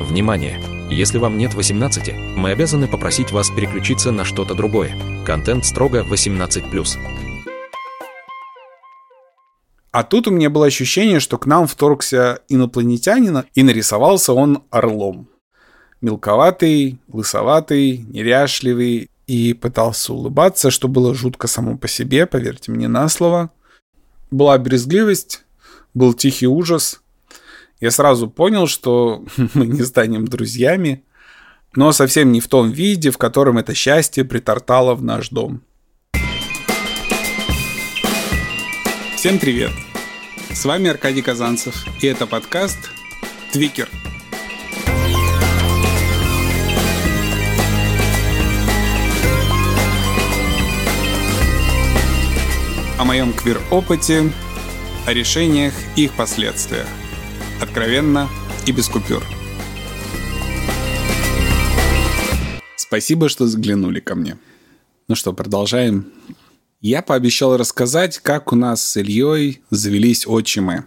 Внимание! Если вам нет 18, мы обязаны попросить вас переключиться на что-то другое. Контент строго 18+. А тут у меня было ощущение, что к нам вторгся инопланетянин, и нарисовался он орлом. Мелковатый, лысоватый, неряшливый, и пытался улыбаться, что было жутко само по себе, поверьте мне на слово. Была брезгливость, был тихий ужас. Я сразу понял, что мы не станем друзьями, но совсем не в том виде, в котором это счастье притортало в наш дом. Всем привет! С вами Аркадий Казанцев, и это подкаст «Твикер». О моем квир-опыте, о решениях и их последствиях. Откровенно и без купюр. Спасибо, что заглянули ко мне. Ну что, продолжаем. Я пообещал рассказать, как у нас с Ильей завелись отчимы.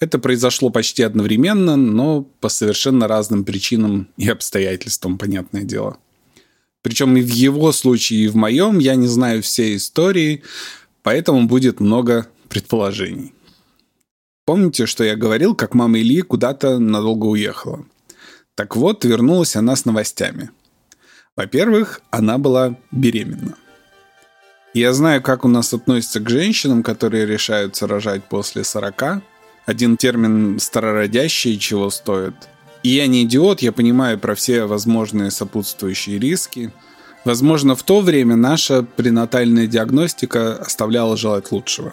Это произошло почти одновременно, но по совершенно разным причинам и обстоятельствам, понятное дело. Причем и в его случае, и в моем я не знаю всей истории, поэтому будет много предположений. Помните, что я говорил, как мама Ильи куда-то надолго уехала? Так вот, вернулась она с новостями. Во-первых, она была беременна. Я знаю, как у нас относятся к женщинам, которые решаются рожать после 40. Один термин «старородящие» чего стоит. И я не идиот, я понимаю про все возможные сопутствующие риски – Возможно, в то время наша пренатальная диагностика оставляла желать лучшего.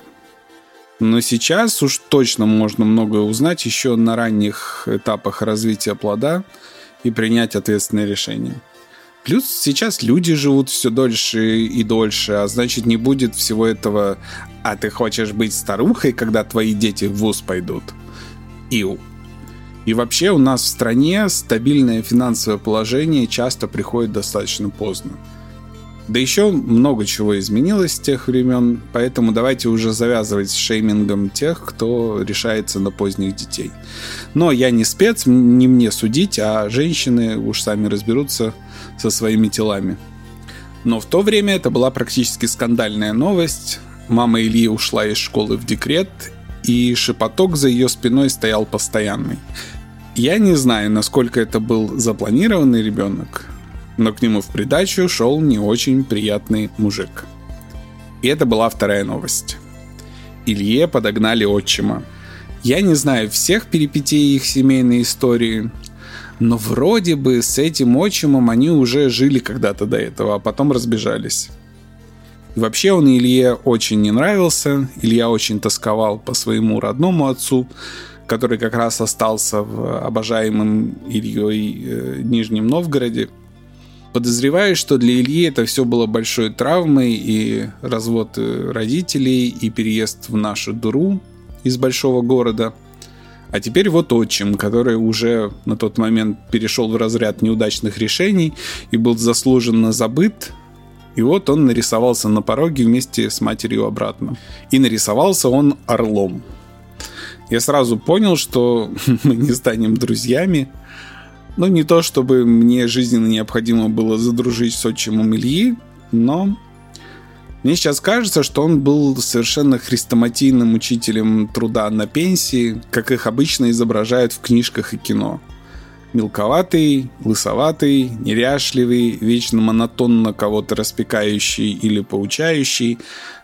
Но сейчас уж точно можно многое узнать еще на ранних этапах развития плода и принять ответственное решение. Плюс сейчас люди живут все дольше и дольше, а значит не будет всего этого «а ты хочешь быть старухой, когда твои дети в ВУЗ пойдут?» Иу. И вообще у нас в стране стабильное финансовое положение часто приходит достаточно поздно. Да еще много чего изменилось с тех времен, поэтому давайте уже завязывать с шеймингом тех, кто решается на поздних детей. Но я не спец, не мне судить, а женщины уж сами разберутся со своими телами. Но в то время это была практически скандальная новость. Мама Ильи ушла из школы в декрет, и шепоток за ее спиной стоял постоянный. Я не знаю, насколько это был запланированный ребенок, но к нему в придачу шел не очень приятный мужик. И это была вторая новость. Илье подогнали отчима. Я не знаю всех перипетий их семейной истории, но вроде бы с этим отчимом они уже жили когда-то до этого, а потом разбежались. И вообще он Илье очень не нравился, Илья очень тосковал по своему родному отцу, который как раз остался в обожаемом Ильей э, Нижнем Новгороде. Подозреваю, что для Ильи это все было большой травмой, и развод э, родителей, и переезд в нашу дуру из большого города. А теперь вот отчим, который уже на тот момент перешел в разряд неудачных решений и был заслуженно забыт, и вот он нарисовался на пороге вместе с матерью обратно. И нарисовался он орлом я сразу понял, что мы не станем друзьями. Ну, не то, чтобы мне жизненно необходимо было задружить с отчимом Ильи, но мне сейчас кажется, что он был совершенно хрестоматийным учителем труда на пенсии, как их обычно изображают в книжках и кино. Мелковатый, лысоватый, неряшливый, вечно монотонно кого-то распекающий или поучающий.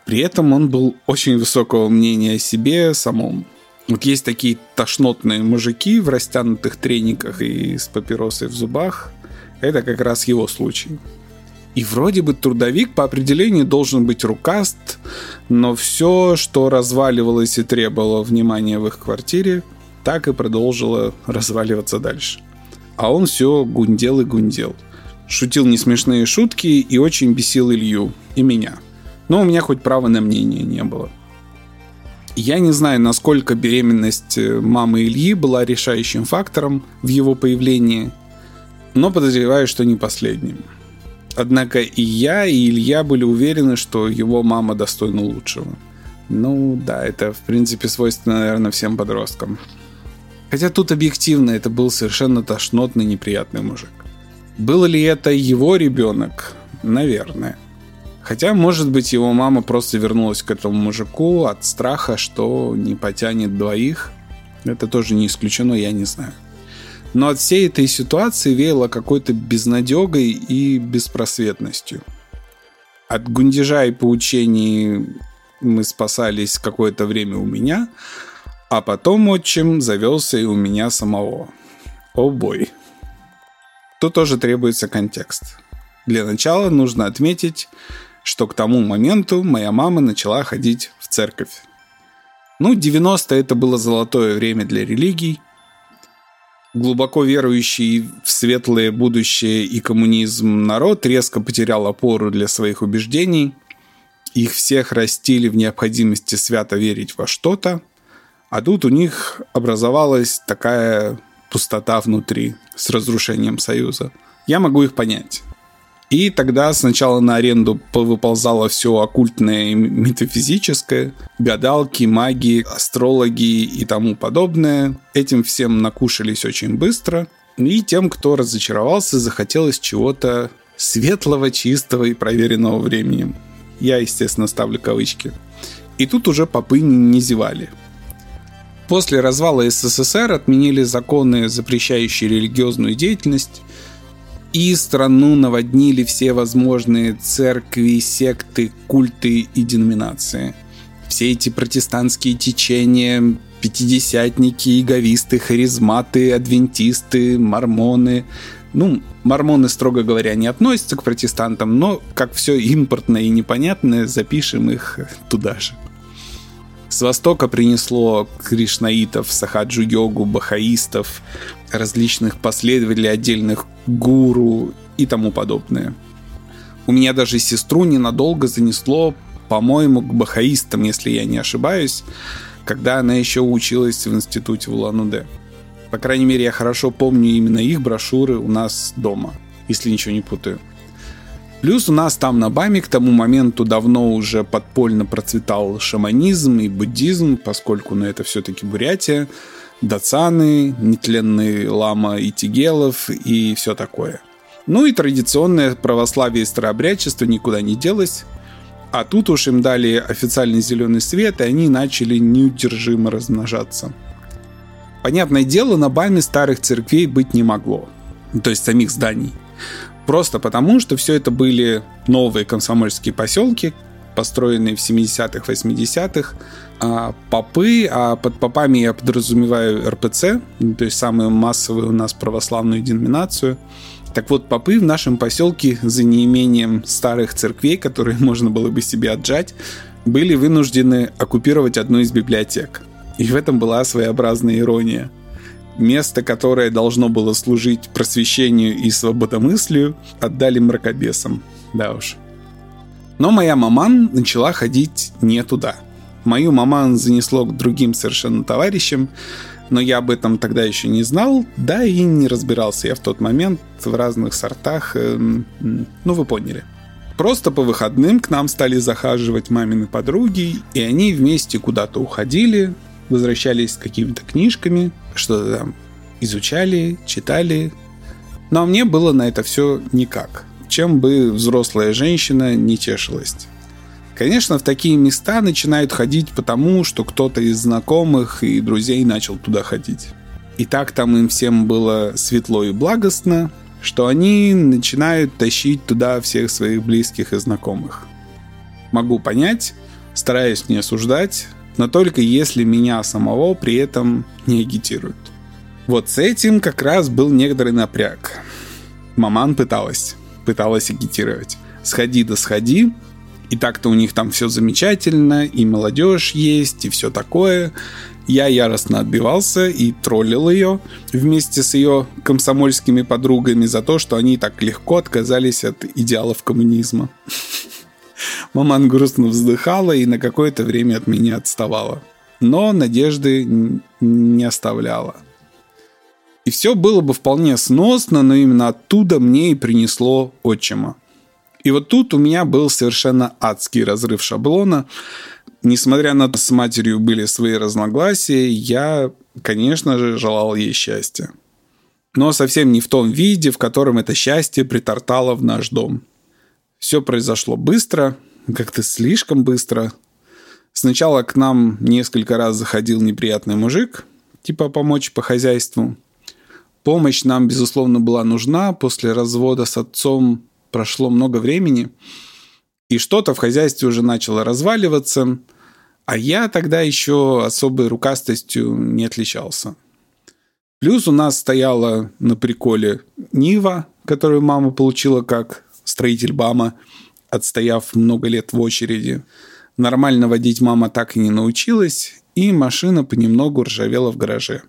При этом он был очень высокого мнения о себе самом. Вот есть такие тошнотные мужики в растянутых трениках и с папиросой в зубах. Это как раз его случай. И вроде бы трудовик по определению должен быть рукаст, но все, что разваливалось и требовало внимания в их квартире, так и продолжило разваливаться дальше. А он все гундел и гундел. Шутил несмешные шутки и очень бесил Илью и меня. Но у меня хоть права на мнение не было. Я не знаю, насколько беременность э, мамы Ильи была решающим фактором в его появлении, но подозреваю, что не последним. Однако и я, и Илья были уверены, что его мама достойна лучшего. Ну да, это в принципе свойственно, наверное, всем подросткам. Хотя тут объективно это был совершенно тошнотный, неприятный мужик. Был ли это его ребенок? Наверное. Хотя, может быть, его мама просто вернулась к этому мужику от страха, что не потянет двоих. Это тоже не исключено, я не знаю. Но от всей этой ситуации веяло какой-то безнадегой и беспросветностью. От гундежа и поучений мы спасались какое-то время у меня, а потом отчим завелся и у меня самого. О бой. Тут тоже требуется контекст. Для начала нужно отметить, что к тому моменту моя мама начала ходить в церковь. Ну, 90 это было золотое время для религий. Глубоко верующий в светлое будущее и коммунизм народ резко потерял опору для своих убеждений. Их всех растили в необходимости свято верить во что-то. А тут у них образовалась такая пустота внутри с разрушением союза. Я могу их понять. И тогда сначала на аренду выползало все оккультное и метафизическое, гадалки, маги, астрологи и тому подобное. Этим всем накушались очень быстро. И тем, кто разочаровался, захотелось чего-то светлого, чистого и проверенного временем. Я, естественно, ставлю кавычки. И тут уже попы не зевали. После развала СССР отменили законы, запрещающие религиозную деятельность, и страну наводнили все возможные церкви, секты, культы и деноминации. Все эти протестантские течения, пятидесятники, иговисты, харизматы, адвентисты, мормоны. Ну, мормоны, строго говоря, не относятся к протестантам, но, как все импортное и непонятное, запишем их туда же. С Востока принесло кришнаитов, сахаджу-йогу, бахаистов, различных последователей отдельных гуру и тому подобное. У меня даже сестру ненадолго занесло, по-моему, к бахаистам, если я не ошибаюсь, когда она еще училась в институте в Улан-Удэ. По крайней мере, я хорошо помню именно их брошюры у нас дома, если ничего не путаю. Плюс у нас там на Баме к тому моменту давно уже подпольно процветал шаманизм и буддизм, поскольку ну, это все-таки Бурятия, дацаны, нетленный лама и тигелов и все такое. Ну и традиционное православие и старообрядчество никуда не делось. А тут уж им дали официальный зеленый свет, и они начали неудержимо размножаться. Понятное дело, на Баме старых церквей быть не могло. То есть самих зданий. Просто потому, что все это были новые комсомольские поселки, построенные в 70-х, 80-х, а попы, а под попами я подразумеваю РПЦ, то есть самую массовую у нас православную деноминацию. Так вот, попы в нашем поселке за неимением старых церквей, которые можно было бы себе отжать, были вынуждены оккупировать одну из библиотек. И в этом была своеобразная ирония – Место, которое должно было служить просвещению и свободомыслию, отдали мракобесам. Да уж. Но моя маман начала ходить не туда. Мою маман занесло к другим совершенно товарищам, но я об этом тогда еще не знал, да и не разбирался я в тот момент в разных сортах, эм, ну вы поняли. Просто по выходным к нам стали захаживать мамины подруги, и они вместе куда-то уходили, возвращались с какими-то книжками, что-то там изучали, читали. Но мне было на это все никак. Чем бы взрослая женщина не тешилась. Конечно, в такие места начинают ходить потому, что кто-то из знакомых и друзей начал туда ходить. И так там им всем было светло и благостно, что они начинают тащить туда всех своих близких и знакомых. Могу понять, стараюсь не осуждать, но только если меня самого при этом не агитируют. Вот с этим как раз был некоторый напряг. Маман пыталась, пыталась агитировать. Сходи да сходи, и так-то у них там все замечательно, и молодежь есть, и все такое. Я яростно отбивался и троллил ее вместе с ее комсомольскими подругами за то, что они так легко отказались от идеалов коммунизма. Маман грустно вздыхала и на какое-то время от меня отставала. Но надежды не оставляла. И все было бы вполне сносно, но именно оттуда мне и принесло отчима. И вот тут у меня был совершенно адский разрыв шаблона. Несмотря на то, с матерью были свои разногласия, я конечно же, желал ей счастья. Но совсем не в том виде, в котором это счастье притортало в наш дом. Все произошло быстро, как-то слишком быстро. Сначала к нам несколько раз заходил неприятный мужик, типа помочь по хозяйству. Помощь нам, безусловно, была нужна. После развода с отцом прошло много времени, и что-то в хозяйстве уже начало разваливаться, а я тогда еще особой рукастостью не отличался. Плюс у нас стояла на приколе Нива, которую мама получила как строитель БАМа, отстояв много лет в очереди. Нормально водить мама так и не научилась, и машина понемногу ржавела в гараже.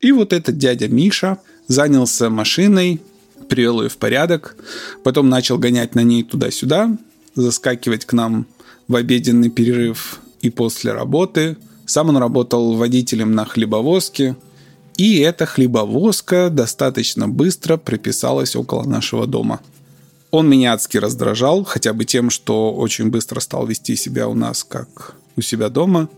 И вот этот дядя Миша занялся машиной, привел ее в порядок, потом начал гонять на ней туда-сюда, заскакивать к нам в обеденный перерыв и после работы. Сам он работал водителем на хлебовозке, и эта хлебовозка достаточно быстро приписалась около нашего дома. Он меня адски раздражал, хотя бы тем, что очень быстро стал вести себя у нас как у себя дома.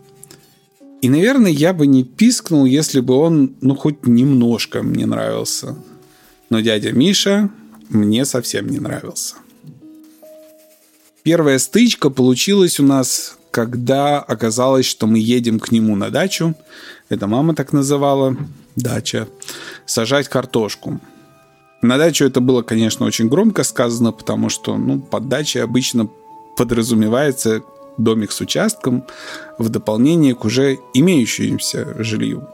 И, наверное, я бы не пискнул, если бы он, ну, хоть немножко мне нравился. Но дядя Миша мне совсем не нравился. Первая стычка получилась у нас, когда оказалось, что мы едем к нему на дачу. Это мама так называла, дача. Сажать картошку. На дачу это было, конечно, очень громко сказано, потому что, ну, под дачей обычно подразумевается домик с участком в дополнение к уже имеющемуся жилью.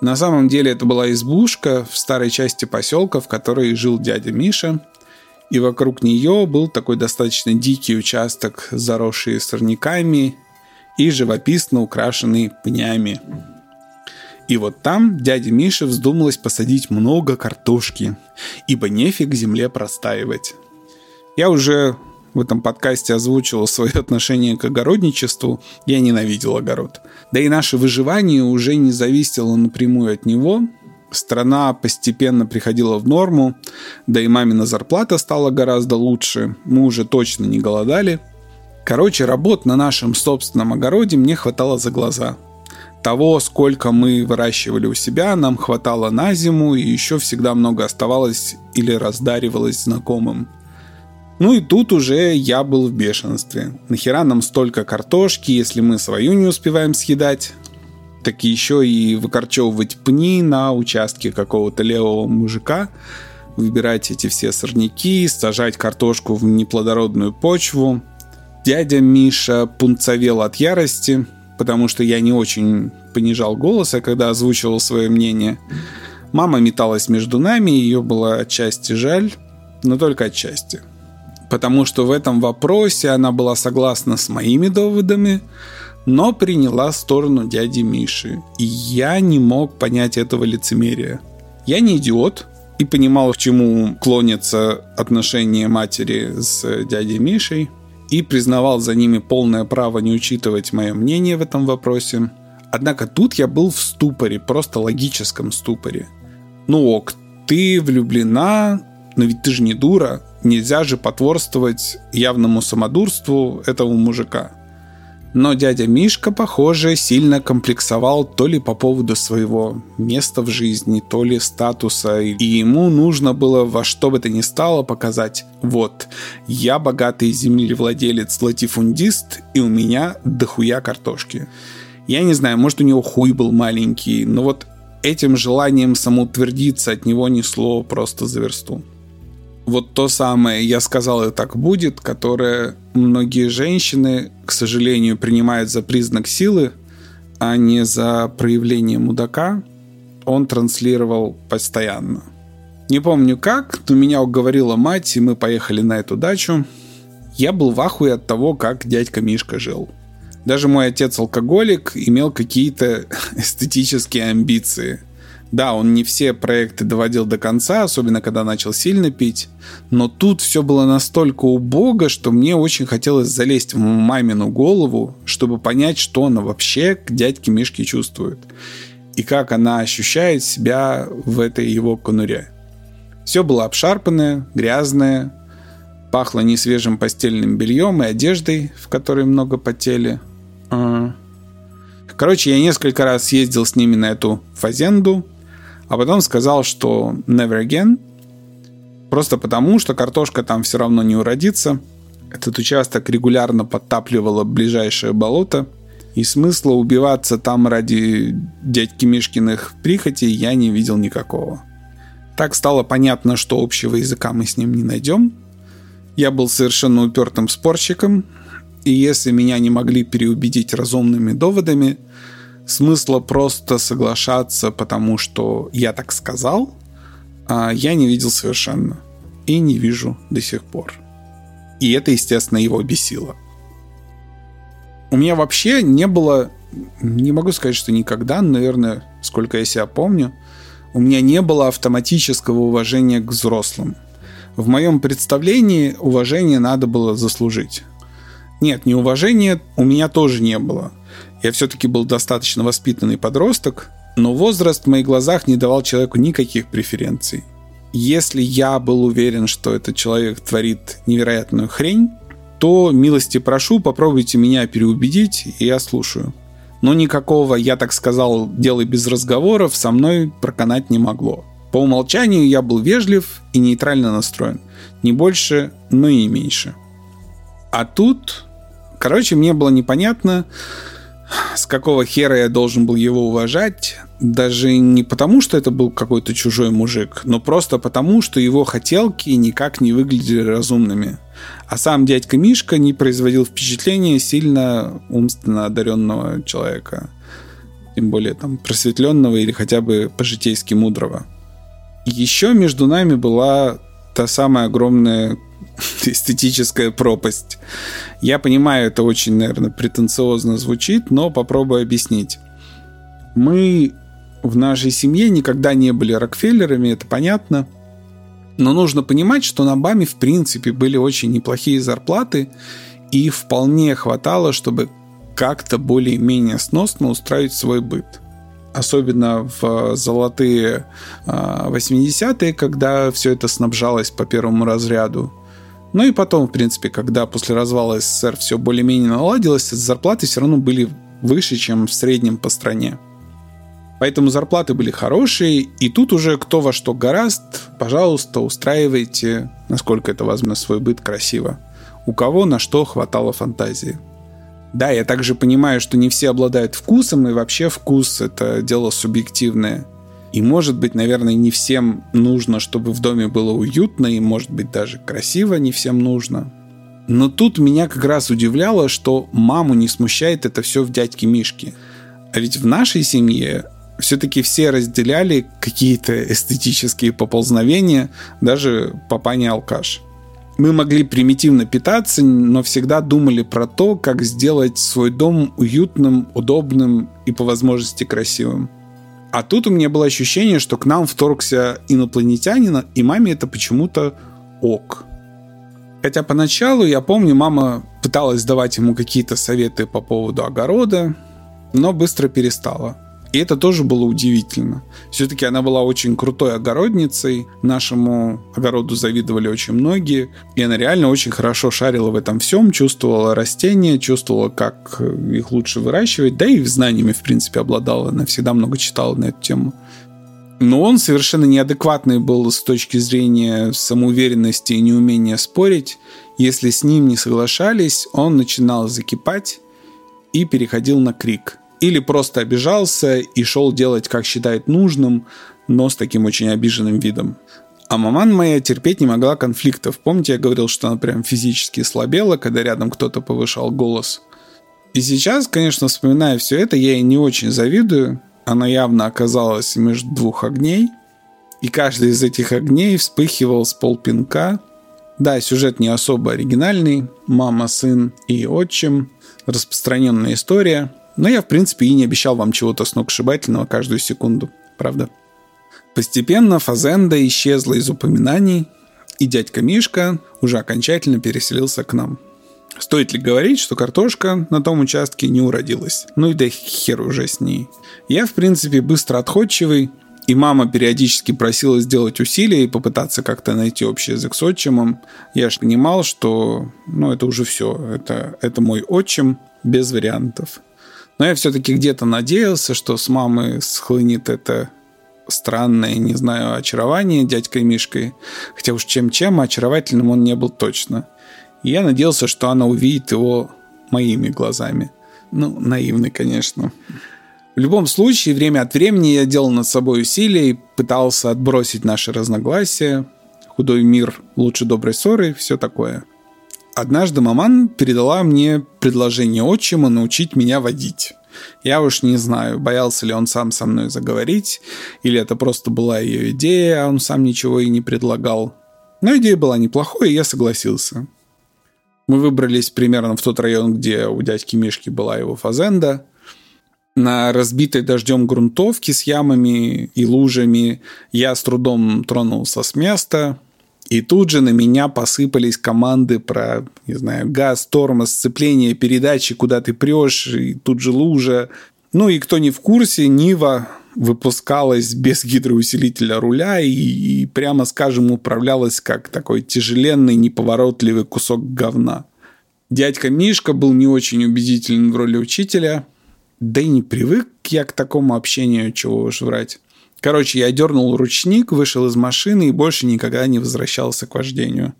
На самом деле это была избушка в старой части поселка, в которой жил дядя Миша, и вокруг нее был такой достаточно дикий участок, заросший сорняками и живописно украшенный пнями. И вот там дяде Мише вздумалось посадить много картошки, ибо нефиг земле простаивать. Я уже в этом подкасте озвучивал свое отношение к огородничеству, я ненавидел огород. Да и наше выживание уже не зависело напрямую от него. Страна постепенно приходила в норму, да и мамина зарплата стала гораздо лучше, мы уже точно не голодали. Короче, работ на нашем собственном огороде мне хватало за глаза – того, сколько мы выращивали у себя, нам хватало на зиму, и еще всегда много оставалось или раздаривалось знакомым. Ну и тут уже я был в бешенстве. Нахера нам столько картошки, если мы свою не успеваем съедать? Так еще и выкорчевывать пни на участке какого-то левого мужика, выбирать эти все сорняки, сажать картошку в неплодородную почву. Дядя Миша пунцовел от ярости, потому что я не очень понижал голос, а когда озвучивал свое мнение. Мама металась между нами, ее было отчасти жаль, но только отчасти. Потому что в этом вопросе она была согласна с моими доводами, но приняла сторону дяди Миши. И я не мог понять этого лицемерия. Я не идиот, и понимал, к чему клонятся отношения матери с дядей Мишей – и признавал за ними полное право не учитывать мое мнение в этом вопросе. Однако тут я был в ступоре, просто логическом ступоре. Ну ок, ты влюблена, но ведь ты же не дура. Нельзя же потворствовать явному самодурству этого мужика. Но дядя Мишка, похоже, сильно комплексовал то ли по поводу своего места в жизни, то ли статуса, и ему нужно было во что бы то ни стало показать «Вот, я богатый землевладелец латифундист, и у меня дохуя картошки». Я не знаю, может у него хуй был маленький, но вот этим желанием самоутвердиться от него несло просто за версту вот то самое «я сказал, и так будет», которое многие женщины, к сожалению, принимают за признак силы, а не за проявление мудака, он транслировал постоянно. Не помню как, но меня уговорила мать, и мы поехали на эту дачу. Я был в ахуе от того, как дядька Мишка жил. Даже мой отец алкоголик имел какие-то эстетические амбиции. Да, он не все проекты доводил до конца, особенно когда начал сильно пить, но тут все было настолько убого, что мне очень хотелось залезть в мамину голову, чтобы понять, что она вообще к дядьке Мишке чувствует и как она ощущает себя в этой его конуре. Все было обшарпанное, грязное, пахло несвежим постельным бельем и одеждой, в которой много потели. А, Короче, я несколько раз съездил с ними на эту фазенду, а потом сказал, что never again, просто потому, что картошка там все равно не уродится. Этот участок регулярно подтапливало ближайшее болото, и смысла убиваться там ради дядьки Мишкиных прихотей я не видел никакого. Так стало понятно, что общего языка мы с ним не найдем. Я был совершенно упертым спорщиком, и если меня не могли переубедить разумными доводами, смысла просто соглашаться, потому что я так сказал, а я не видел совершенно. И не вижу до сих пор. И это, естественно, его бесило. У меня вообще не было, не могу сказать, что никогда, наверное, сколько я себя помню, у меня не было автоматического уважения к взрослым. В моем представлении уважение надо было заслужить. Нет, неуважения у меня тоже не было. Я все-таки был достаточно воспитанный подросток, но возраст в моих глазах не давал человеку никаких преференций. Если я был уверен, что этот человек творит невероятную хрень, то милости прошу, попробуйте меня переубедить, и я слушаю. Но никакого, я так сказал, делай без разговоров, со мной проканать не могло. По умолчанию я был вежлив и нейтрально настроен. Не больше, но и меньше. А тут, короче, мне было непонятно, с какого хера я должен был его уважать, даже не потому, что это был какой-то чужой мужик, но просто потому, что его хотелки никак не выглядели разумными. А сам дядька Мишка не производил впечатления сильно умственно одаренного человека. Тем более там просветленного или хотя бы по-житейски мудрого. Еще между нами была та самая огромная эстетическая пропасть. Я понимаю, это очень, наверное, претенциозно звучит, но попробую объяснить. Мы в нашей семье никогда не были Рокфеллерами, это понятно. Но нужно понимать, что на БАМе в принципе были очень неплохие зарплаты, и вполне хватало, чтобы как-то более-менее сносно устраивать свой быт. Особенно в золотые 80-е, а, когда все это снабжалось по первому разряду. Ну и потом, в принципе, когда после развала СССР все более-менее наладилось, зарплаты все равно были выше, чем в среднем по стране. Поэтому зарплаты были хорошие, и тут уже кто во что гораст, пожалуйста, устраивайте, насколько это возможно, свой быт красиво. У кого на что хватало фантазии. Да, я также понимаю, что не все обладают вкусом, и вообще вкус — это дело субъективное. И может быть, наверное, не всем нужно, чтобы в доме было уютно, и может быть даже красиво не всем нужно. Но тут меня как раз удивляло, что маму не смущает это все в дядьке Мишке. А ведь в нашей семье все-таки все разделяли какие-то эстетические поползновения, даже папа алкаш. Мы могли примитивно питаться, но всегда думали про то, как сделать свой дом уютным, удобным и по возможности красивым. А тут у меня было ощущение, что к нам вторгся инопланетянин, и маме это почему-то ок. Хотя поначалу, я помню, мама пыталась давать ему какие-то советы по поводу огорода, но быстро перестала. И это тоже было удивительно. Все-таки она была очень крутой огородницей. Нашему огороду завидовали очень многие. И она реально очень хорошо шарила в этом всем, чувствовала растения, чувствовала, как их лучше выращивать. Да и знаниями, в принципе, обладала. Она всегда много читала на эту тему. Но он совершенно неадекватный был с точки зрения самоуверенности и неумения спорить. Если с ним не соглашались, он начинал закипать и переходил на крик – или просто обижался и шел делать, как считает нужным, но с таким очень обиженным видом. А маман моя терпеть не могла конфликтов. Помните, я говорил, что она прям физически слабела, когда рядом кто-то повышал голос? И сейчас, конечно, вспоминая все это, я ей не очень завидую. Она явно оказалась между двух огней. И каждый из этих огней вспыхивал с полпинка. Да, сюжет не особо оригинальный. Мама, сын и отчим. Распространенная история – но я, в принципе, и не обещал вам чего-то сногсшибательного каждую секунду, правда? Постепенно Фазенда исчезла из упоминаний, и дядька Мишка уже окончательно переселился к нам. Стоит ли говорить, что картошка на том участке не уродилась? Ну и да хер уже с ней. Я, в принципе, быстро отходчивый, и мама периодически просила сделать усилия и попытаться как-то найти общий язык с отчимом. Я же понимал, что ну, это уже все. Это, это мой отчим без вариантов. Но я все-таки где-то надеялся, что с мамы схлынет это странное, не знаю, очарование дядькой Мишкой. Хотя уж чем-чем, а очаровательным он не был точно. И я надеялся, что она увидит его моими глазами. Ну, наивный, конечно. В любом случае, время от времени я делал над собой усилия и пытался отбросить наши разногласия. Худой мир лучше доброй ссоры, все такое. Однажды маман передала мне предложение отчима научить меня водить. Я уж не знаю, боялся ли он сам со мной заговорить, или это просто была ее идея, а он сам ничего и не предлагал. Но идея была неплохой, и я согласился. Мы выбрались примерно в тот район, где у дядьки Мишки была его фазенда – на разбитой дождем грунтовке с ямами и лужами я с трудом тронулся с места, и тут же на меня посыпались команды про, не знаю, газ, тормоз, сцепление, передачи, куда ты прешь, и тут же лужа. Ну и кто не в курсе, Нива выпускалась без гидроусилителя руля и, и прямо скажем управлялась как такой тяжеленный неповоротливый кусок говна. Дядька Мишка был не очень убедителен в роли учителя – да и не привык я к такому общению, чего уж врать. Короче, я дернул ручник, вышел из машины и больше никогда не возвращался к вождению.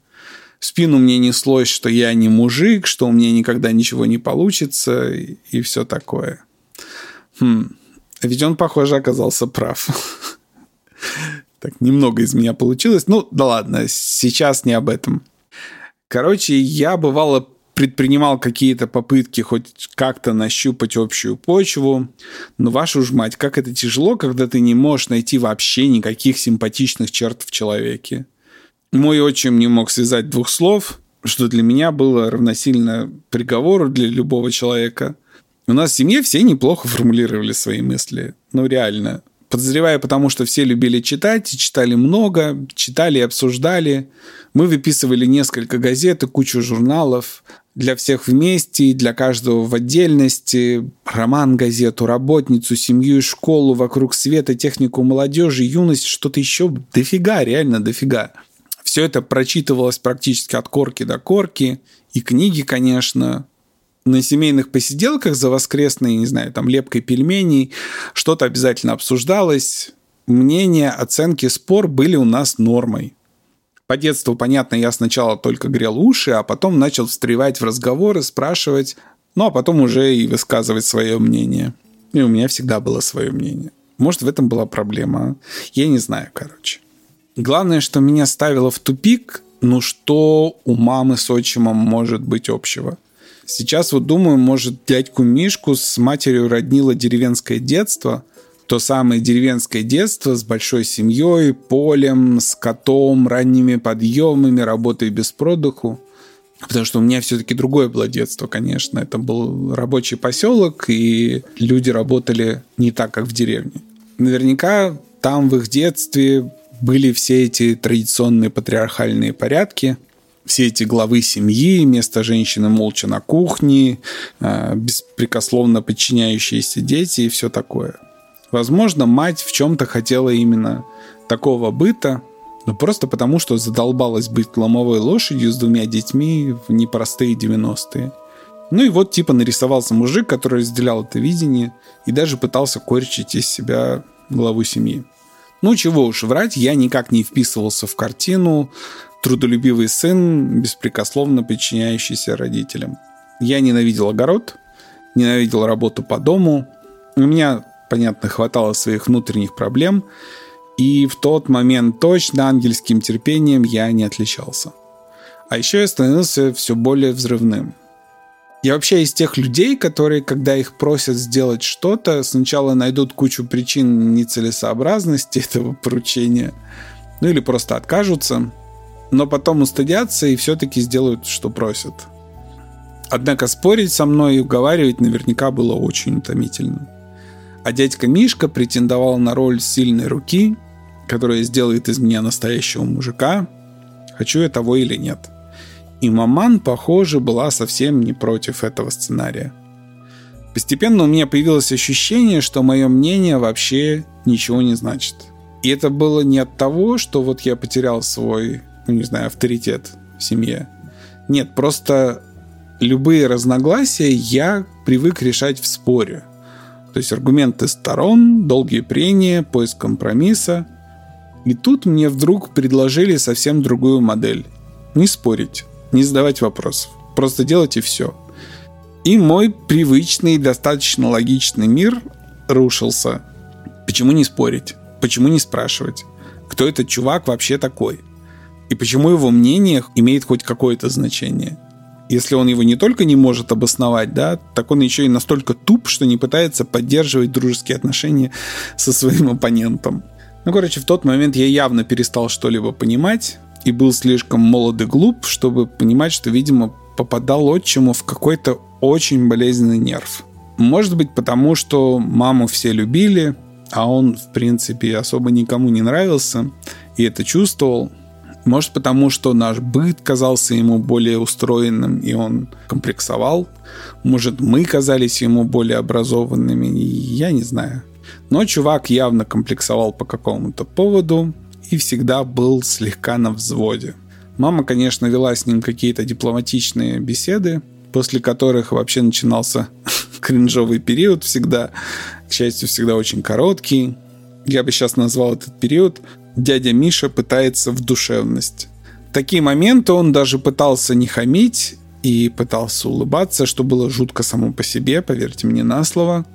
В спину мне неслось, что я не мужик, что у меня никогда ничего не получится и, все такое. Хм, ведь он, похоже, оказался прав. Так, немного из меня получилось. Ну, да ладно, сейчас не об этом. Короче, я бывало предпринимал какие-то попытки хоть как-то нащупать общую почву. Но вашу ж мать, как это тяжело, когда ты не можешь найти вообще никаких симпатичных черт в человеке. Мой отчим не мог связать двух слов, что для меня было равносильно приговору для любого человека. У нас в семье все неплохо формулировали свои мысли. Ну, реально. Подозреваю, потому что все любили читать, и читали много, читали и обсуждали. Мы выписывали несколько газет и кучу журналов для всех вместе и для каждого в отдельности. Роман, газету, работницу, семью и школу, вокруг света, технику молодежи, юность, что-то еще. Дофига, реально дофига. Все это прочитывалось практически от корки до корки. И книги, конечно, на семейных посиделках за воскресной, не знаю, там, лепкой пельменей что-то обязательно обсуждалось. Мнения, оценки, спор были у нас нормой. По детству, понятно, я сначала только грел уши, а потом начал встревать в разговоры, спрашивать, ну а потом уже и высказывать свое мнение. И у меня всегда было свое мнение. Может, в этом была проблема. Я не знаю, короче. Главное, что меня ставило в тупик, ну что у мамы с отчимом может быть общего? Сейчас вот думаю, может, дядьку Мишку с матерью роднило деревенское детство – то самое деревенское детство с большой семьей, полем, с котом, ранними подъемами, работой без продуху. Потому что у меня все-таки другое было детство, конечно. Это был рабочий поселок, и люди работали не так, как в деревне. Наверняка там в их детстве были все эти традиционные патриархальные порядки, все эти главы семьи, место женщины молча на кухне, а, беспрекословно подчиняющиеся дети и все такое. Возможно, мать в чем-то хотела именно такого быта, но просто потому, что задолбалась быть ломовой лошадью с двумя детьми в непростые 90-е. Ну и вот типа нарисовался мужик, который разделял это видение и даже пытался корчить из себя главу семьи. Ну чего уж врать, я никак не вписывался в картину трудолюбивый сын, беспрекословно подчиняющийся родителям. Я ненавидел огород, ненавидел работу по дому. У меня понятно, хватало своих внутренних проблем, и в тот момент точно ангельским терпением я не отличался. А еще я становился все более взрывным. Я вообще из тех людей, которые, когда их просят сделать что-то, сначала найдут кучу причин нецелесообразности этого поручения, ну или просто откажутся, но потом устыдятся и все-таки сделают, что просят. Однако спорить со мной и уговаривать наверняка было очень утомительно. А дядька Мишка претендовал на роль сильной руки, которая сделает из меня настоящего мужика, хочу я того или нет. И маман, похоже, была совсем не против этого сценария. Постепенно у меня появилось ощущение, что мое мнение вообще ничего не значит. И это было не от того, что вот я потерял свой, ну не знаю, авторитет в семье. Нет, просто любые разногласия я привык решать в споре. То есть аргументы сторон, долгие прения, поиск компромисса. И тут мне вдруг предложили совсем другую модель. Не спорить, не задавать вопросов. Просто делать и все. И мой привычный, достаточно логичный мир рушился. Почему не спорить? Почему не спрашивать? Кто этот чувак вообще такой? И почему его мнение имеет хоть какое-то значение? Если он его не только не может обосновать, да, так он еще и настолько туп, что не пытается поддерживать дружеские отношения со своим оппонентом. Ну, короче, в тот момент я явно перестал что-либо понимать и был слишком молод и глуп, чтобы понимать, что, видимо, попадал отчиму в какой-то очень болезненный нерв. Может быть, потому что маму все любили, а он, в принципе, особо никому не нравился и это чувствовал. Может, потому что наш быт казался ему более устроенным, и он комплексовал. Может, мы казались ему более образованными, я не знаю. Но чувак явно комплексовал по какому-то поводу и всегда был слегка на взводе. Мама, конечно, вела с ним какие-то дипломатичные беседы, после которых вообще начинался кринжовый период всегда. К счастью, всегда очень короткий. Я бы сейчас назвал этот период «Дядя Миша пытается в душевность». В такие моменты он даже пытался не хамить и пытался улыбаться, что было жутко само по себе, поверьте мне на слово.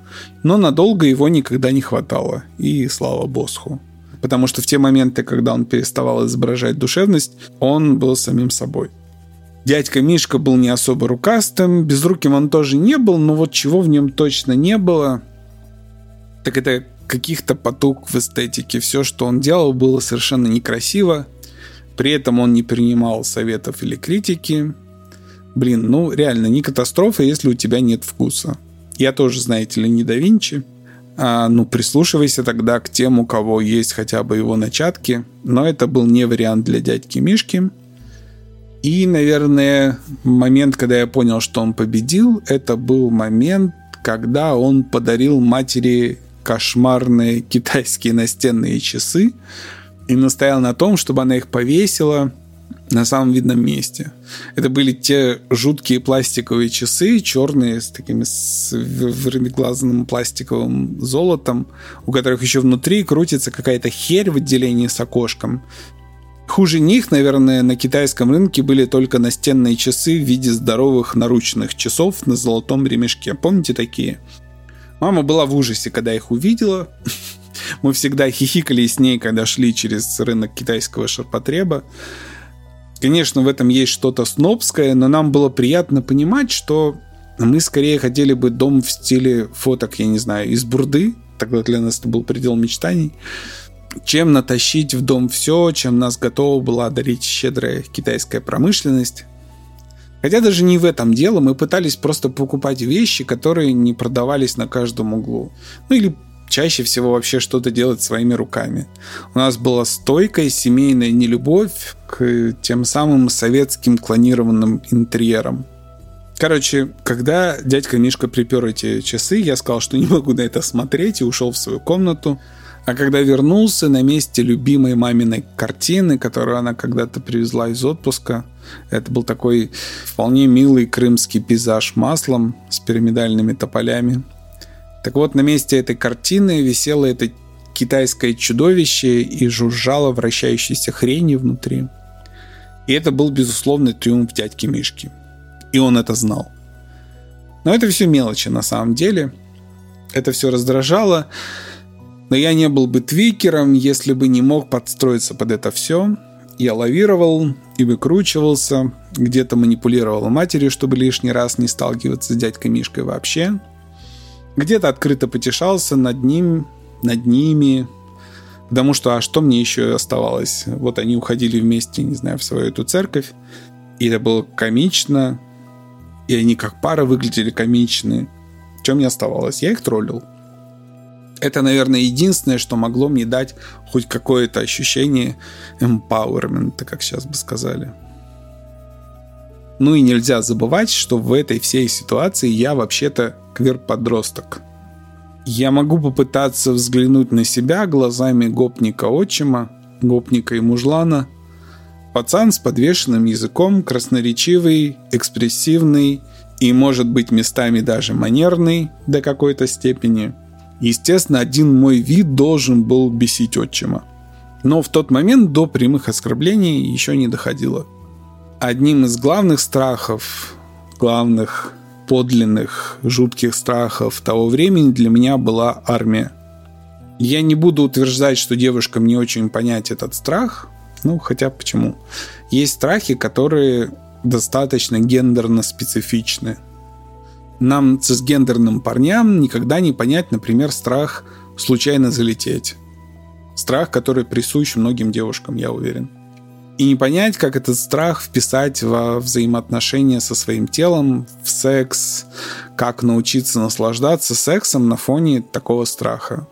Но надолго его никогда не хватало. И слава босху. Потому что в те моменты, когда он переставал изображать душевность, он был самим собой. Дядька Мишка был не особо рукастым, безруким он тоже не был, но вот чего в нем точно не было, так это каких-то потуг в эстетике. Все, что он делал, было совершенно некрасиво. При этом он не принимал советов или критики. Блин, ну реально, не катастрофа, если у тебя нет вкуса. Я тоже, знаете ли, не да Винчи. А, ну, прислушивайся тогда к тем, у кого есть хотя бы его начатки. Но это был не вариант для дядьки Мишки. И, наверное, момент, когда я понял, что он победил, это был момент, когда он подарил матери кошмарные китайские настенные часы и настоял на том, чтобы она их повесила на самом видном месте. Это были те жуткие пластиковые часы, черные, с такими с выглазанным пластиковым золотом, у которых еще внутри крутится какая-то херь в отделении с окошком. Хуже них, наверное, на китайском рынке были только настенные часы в виде здоровых наручных часов на золотом ремешке. Помните такие? Мама была в ужасе, когда их увидела. Мы всегда хихикали с ней, когда шли через рынок китайского ширпотреба. Конечно, в этом есть что-то снобское, но нам было приятно понимать, что мы скорее хотели бы дом в стиле фоток, я не знаю, из бурды. Тогда для нас это был предел мечтаний чем натащить в дом все, чем нас готова была одарить щедрая китайская промышленность. Хотя даже не в этом дело, мы пытались просто покупать вещи, которые не продавались на каждом углу. Ну или чаще всего вообще что-то делать своими руками. У нас была стойкая семейная нелюбовь к тем самым советским клонированным интерьерам. Короче, когда дядька Мишка припер эти часы, я сказал, что не могу на это смотреть и ушел в свою комнату. А когда вернулся на месте любимой маминой картины, которую она когда-то привезла из отпуска, это был такой вполне милый крымский пейзаж маслом с пирамидальными тополями. Так вот, на месте этой картины висело это китайское чудовище и жужжало вращающейся хрени внутри. И это был, безусловно, триумф дядьки Мишки. И он это знал. Но это все мелочи на самом деле. Это все раздражало. Но я не был бы твикером, если бы не мог подстроиться под это все. Я лавировал и выкручивался, где-то манипулировал матерью, чтобы лишний раз не сталкиваться с дядькой Мишкой вообще. Где-то открыто потешался над ним, над ними, потому что а что мне еще оставалось? Вот они уходили вместе, не знаю, в свою эту церковь, и это было комично, и они как пара выглядели комичны. Чем мне оставалось? Я их троллил. Это, наверное, единственное, что могло мне дать хоть какое-то ощущение empowerment, как сейчас бы сказали. Ну и нельзя забывать, что в этой всей ситуации я вообще-то квир-подросток. Я могу попытаться взглянуть на себя глазами гопника-отчима, гопника и мужлана. Пацан с подвешенным языком, красноречивый, экспрессивный и, может быть, местами даже манерный до какой-то степени. Естественно, один мой вид должен был бесить отчима. Но в тот момент до прямых оскорблений еще не доходило. Одним из главных страхов, главных подлинных, жутких страхов того времени для меня была армия. Я не буду утверждать, что девушкам не очень понять этот страх, ну, хотя почему. Есть страхи, которые достаточно гендерно специфичны. Нам, цисгендерным парням, никогда не понять, например, страх случайно залететь. Страх, который присущ многим девушкам, я уверен. И не понять, как этот страх вписать во взаимоотношения со своим телом, в секс, как научиться наслаждаться сексом на фоне такого страха.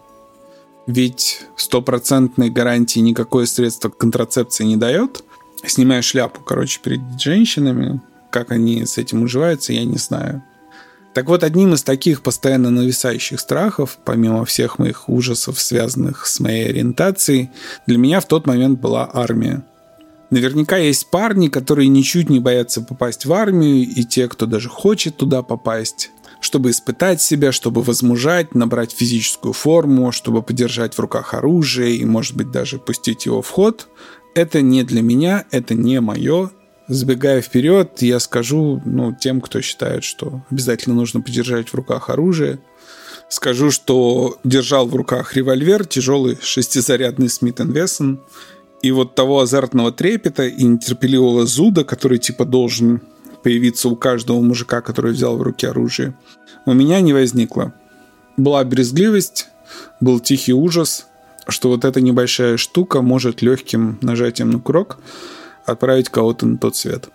Ведь стопроцентной гарантии никакое средство контрацепции не дает. Снимая шляпу, короче, перед женщинами, как они с этим уживаются, я не знаю. Так вот, одним из таких постоянно нависающих страхов, помимо всех моих ужасов, связанных с моей ориентацией, для меня в тот момент была армия. Наверняка есть парни, которые ничуть не боятся попасть в армию, и те, кто даже хочет туда попасть, чтобы испытать себя, чтобы возмужать, набрать физическую форму, чтобы подержать в руках оружие и, может быть, даже пустить его в ход. Это не для меня, это не мое, Забегая вперед, я скажу ну, тем, кто считает, что обязательно нужно подержать в руках оружие, скажу, что держал в руках револьвер, тяжелый шестизарядный Смит Вессон, и вот того азартного трепета и нетерпеливого зуда, который типа должен появиться у каждого мужика, который взял в руки оружие, у меня не возникло. Была брезгливость, был тихий ужас, что вот эта небольшая штука может легким нажатием на курок – отправить кого-то на тот свет.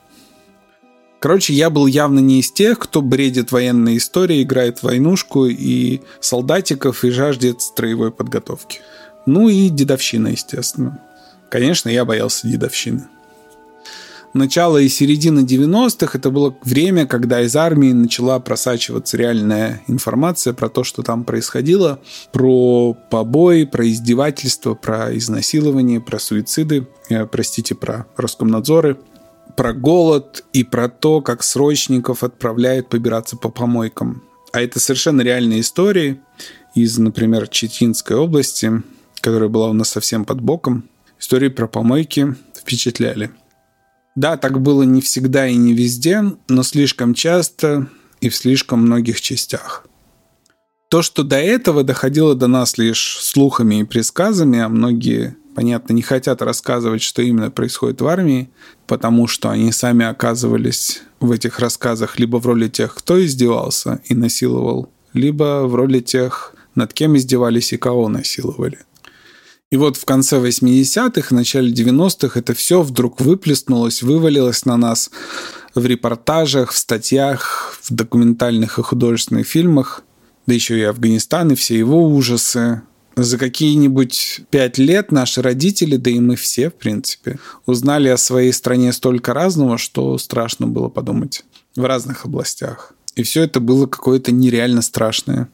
Короче, я был явно не из тех, кто бредит военной историей, играет в войнушку и солдатиков и жаждет строевой подготовки. Ну и дедовщина, естественно. Конечно, я боялся дедовщины начало и середина 90-х это было время, когда из армии начала просачиваться реальная информация про то, что там происходило, про побои, про издевательства, про изнасилование, про суициды, э, простите, про Роскомнадзоры, про голод и про то, как срочников отправляют побираться по помойкам. А это совершенно реальные истории из, например, Читинской области, которая была у нас совсем под боком. Истории про помойки впечатляли. Да, так было не всегда и не везде, но слишком часто и в слишком многих частях. То, что до этого доходило до нас лишь слухами и предсказами, а многие, понятно, не хотят рассказывать, что именно происходит в армии, потому что они сами оказывались в этих рассказах либо в роли тех, кто издевался и насиловал, либо в роли тех, над кем издевались и кого насиловали – и вот в конце 80-х, начале 90-х это все вдруг выплеснулось, вывалилось на нас в репортажах, в статьях, в документальных и художественных фильмах, да еще и Афганистан, и все его ужасы. За какие-нибудь пять лет наши родители, да и мы все, в принципе, узнали о своей стране столько разного, что страшно было подумать в разных областях. И все это было какое-то нереально страшное.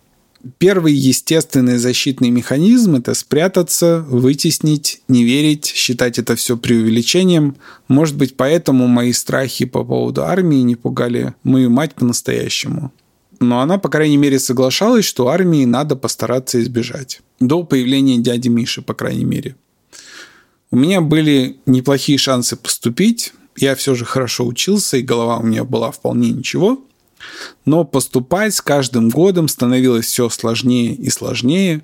Первый естественный защитный механизм – это спрятаться, вытеснить, не верить, считать это все преувеличением. Может быть, поэтому мои страхи по поводу армии не пугали мою мать по-настоящему. Но она, по крайней мере, соглашалась, что армии надо постараться избежать. До появления дяди Миши, по крайней мере. У меня были неплохие шансы поступить. Я все же хорошо учился, и голова у меня была вполне ничего – но поступать с каждым годом становилось все сложнее и сложнее.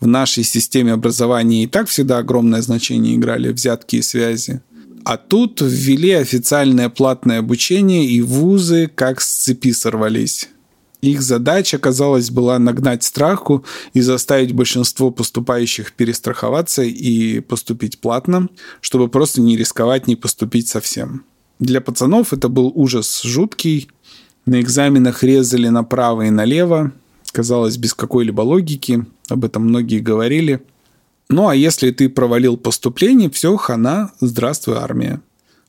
В нашей системе образования и так всегда огромное значение играли взятки и связи. А тут ввели официальное платное обучение, и вузы как с цепи сорвались. Их задача, казалось, была нагнать страху и заставить большинство поступающих перестраховаться и поступить платно, чтобы просто не рисковать не поступить совсем. Для пацанов это был ужас жуткий, на экзаменах резали направо и налево, казалось, без какой-либо логики, об этом многие говорили. Ну а если ты провалил поступление, все, хана, здравствуй, армия.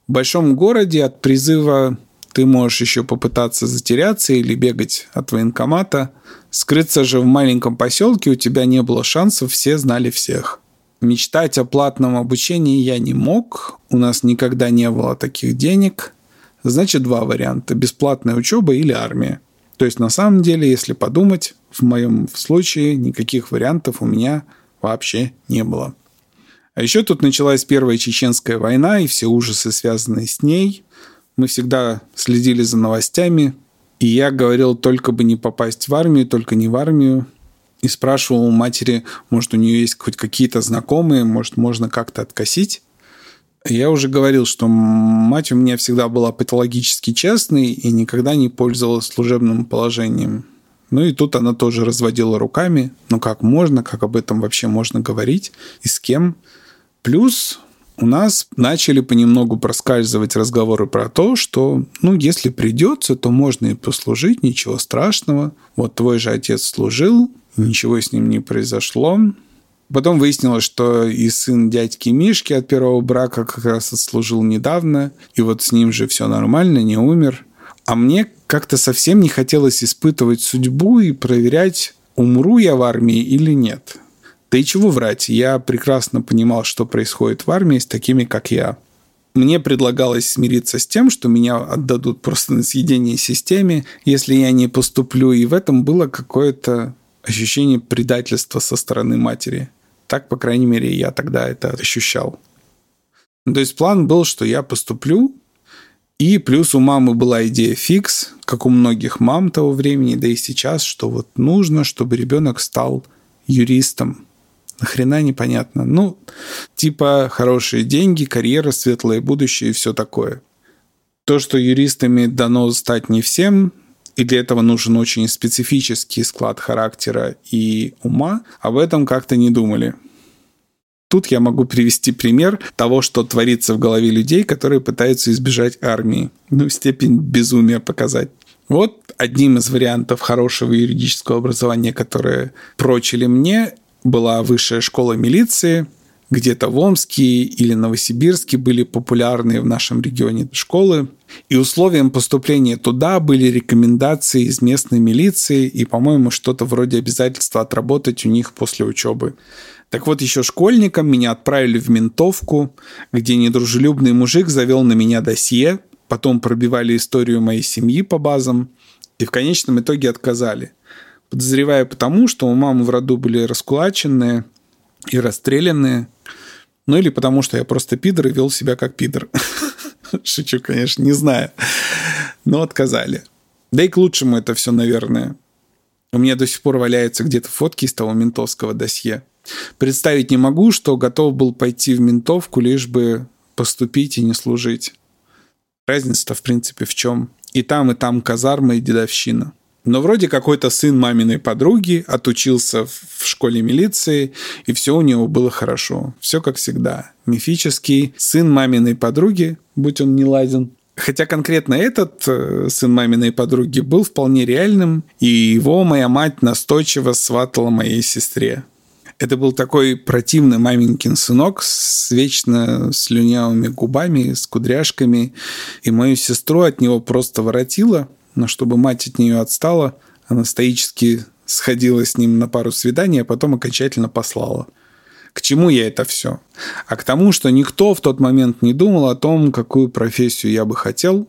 В большом городе от призыва ты можешь еще попытаться затеряться или бегать от военкомата. Скрыться же в маленьком поселке у тебя не было шансов, все знали всех. Мечтать о платном обучении я не мог, у нас никогда не было таких денег – значит два варианта – бесплатная учеба или армия. То есть на самом деле, если подумать, в моем случае никаких вариантов у меня вообще не было. А еще тут началась Первая Чеченская война и все ужасы, связанные с ней. Мы всегда следили за новостями, и я говорил, только бы не попасть в армию, только не в армию. И спрашивал у матери, может, у нее есть хоть какие-то знакомые, может, можно как-то откосить. Я уже говорил, что мать у меня всегда была патологически честной и никогда не пользовалась служебным положением. Ну и тут она тоже разводила руками. Ну как можно, как об этом вообще можно говорить и с кем. Плюс у нас начали понемногу проскальзывать разговоры про то, что, ну, если придется, то можно и послужить, ничего страшного. Вот твой же отец служил, ничего с ним не произошло. Потом выяснилось, что и сын дядьки Мишки от первого брака как раз отслужил недавно, и вот с ним же все нормально, не умер. А мне как-то совсем не хотелось испытывать судьбу и проверять, умру я в армии или нет. Да и чего врать, я прекрасно понимал, что происходит в армии с такими, как я. Мне предлагалось смириться с тем, что меня отдадут просто на съедение системе, если я не поступлю, и в этом было какое-то ощущение предательства со стороны матери. Так, по крайней мере, я тогда это ощущал. То есть план был, что я поступлю, и плюс у мамы была идея фикс, как у многих мам того времени, да и сейчас, что вот нужно, чтобы ребенок стал юристом. Нахрена непонятно. Ну, типа хорошие деньги, карьера, светлое будущее и все такое. То, что юристами дано стать не всем, и для этого нужен очень специфический склад характера и ума, об этом как-то не думали. Тут я могу привести пример того, что творится в голове людей, которые пытаются избежать армии. Ну, степень безумия показать. Вот одним из вариантов хорошего юридического образования, которое прочили мне, была высшая школа милиции, где-то в Омске или Новосибирске были популярные в нашем регионе школы. И условием поступления туда были рекомендации из местной милиции и, по-моему, что-то вроде обязательства отработать у них после учебы. Так вот, еще школьником меня отправили в ментовку, где недружелюбный мужик завел на меня досье, потом пробивали историю моей семьи по базам и в конечном итоге отказали. Подозревая потому, что у мамы в роду были раскулаченные и расстрелянные, ну или потому, что я просто пидор и вел себя как пидор. Шучу, конечно, не знаю. Но отказали. Да и к лучшему это все, наверное. У меня до сих пор валяются где-то фотки из того ментовского досье. Представить не могу, что готов был пойти в ментовку, лишь бы поступить и не служить. Разница-то, в принципе, в чем? И там, и там казарма и дедовщина. Но вроде какой-то сын маминой подруги отучился в школе милиции, и все у него было хорошо. Все как всегда. Мифический сын маминой подруги, будь он не ладен, Хотя конкретно этот э, сын маминой подруги был вполне реальным, и его моя мать настойчиво сватала моей сестре. Это был такой противный маменькин сынок с вечно слюнявыми губами, с кудряшками, и мою сестру от него просто воротило, но чтобы мать от нее отстала, она стоически сходила с ним на пару свиданий, а потом окончательно послала. К чему я это все? А к тому, что никто в тот момент не думал о том, какую профессию я бы хотел,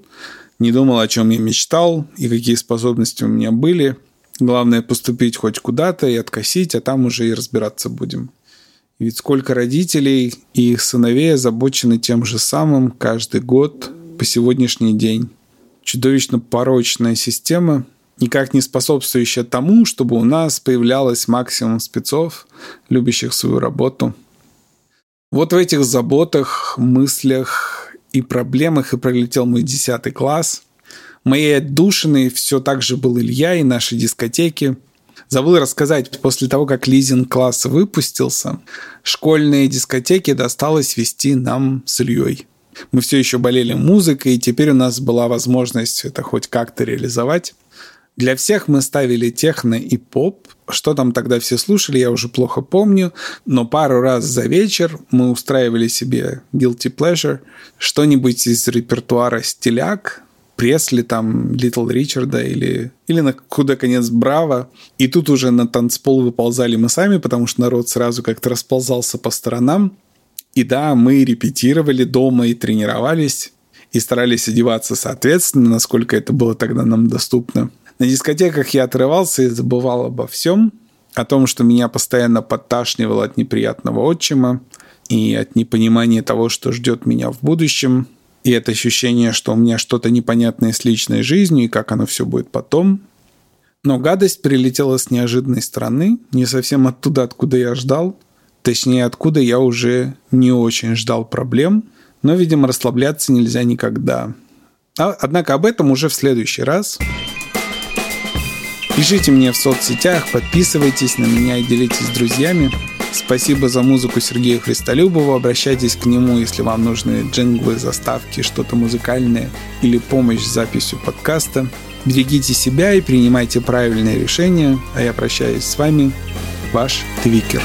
не думал, о чем я мечтал и какие способности у меня были. Главное поступить хоть куда-то и откосить, а там уже и разбираться будем. Ведь сколько родителей и их сыновей озабочены тем же самым каждый год по сегодняшний день чудовищно порочная система, никак не способствующая тому, чтобы у нас появлялось максимум спецов, любящих свою работу. Вот в этих заботах, мыслях и проблемах и пролетел мой десятый класс. Моей отдушиной все так же был Илья и наши дискотеки. Забыл рассказать, после того, как лизинг-класс выпустился, школьные дискотеки досталось вести нам с Ильей мы все еще болели музыкой, и теперь у нас была возможность это хоть как-то реализовать. Для всех мы ставили техно и поп. Что там тогда все слушали, я уже плохо помню. Но пару раз за вечер мы устраивали себе guilty pleasure, что-нибудь из репертуара стиляк, Пресли, там, Литл Ричарда или, или на худой конец Браво. И тут уже на танцпол выползали мы сами, потому что народ сразу как-то расползался по сторонам. И да, мы репетировали дома и тренировались. и старались одеваться соответственно, насколько это было тогда нам доступно. На дискотеках я отрывался и забывал обо всем, о том, что меня постоянно подташнивало от неприятного отчима и от непонимания того, что ждет меня в будущем, и это ощущение, что у меня что-то непонятное с личной жизнью и как оно все будет потом. Но гадость прилетела с неожиданной стороны, не совсем оттуда, откуда я ждал, точнее, откуда я уже не очень ждал проблем, но, видимо, расслабляться нельзя никогда. А, однако об этом уже в следующий раз. Пишите мне в соцсетях, подписывайтесь на меня и делитесь с друзьями. Спасибо за музыку Сергею Христолюбову. Обращайтесь к нему, если вам нужны джинглы, заставки, что-то музыкальное или помощь с записью подкаста. Берегите себя и принимайте правильные решения. А я прощаюсь с вами, ваш Твикер.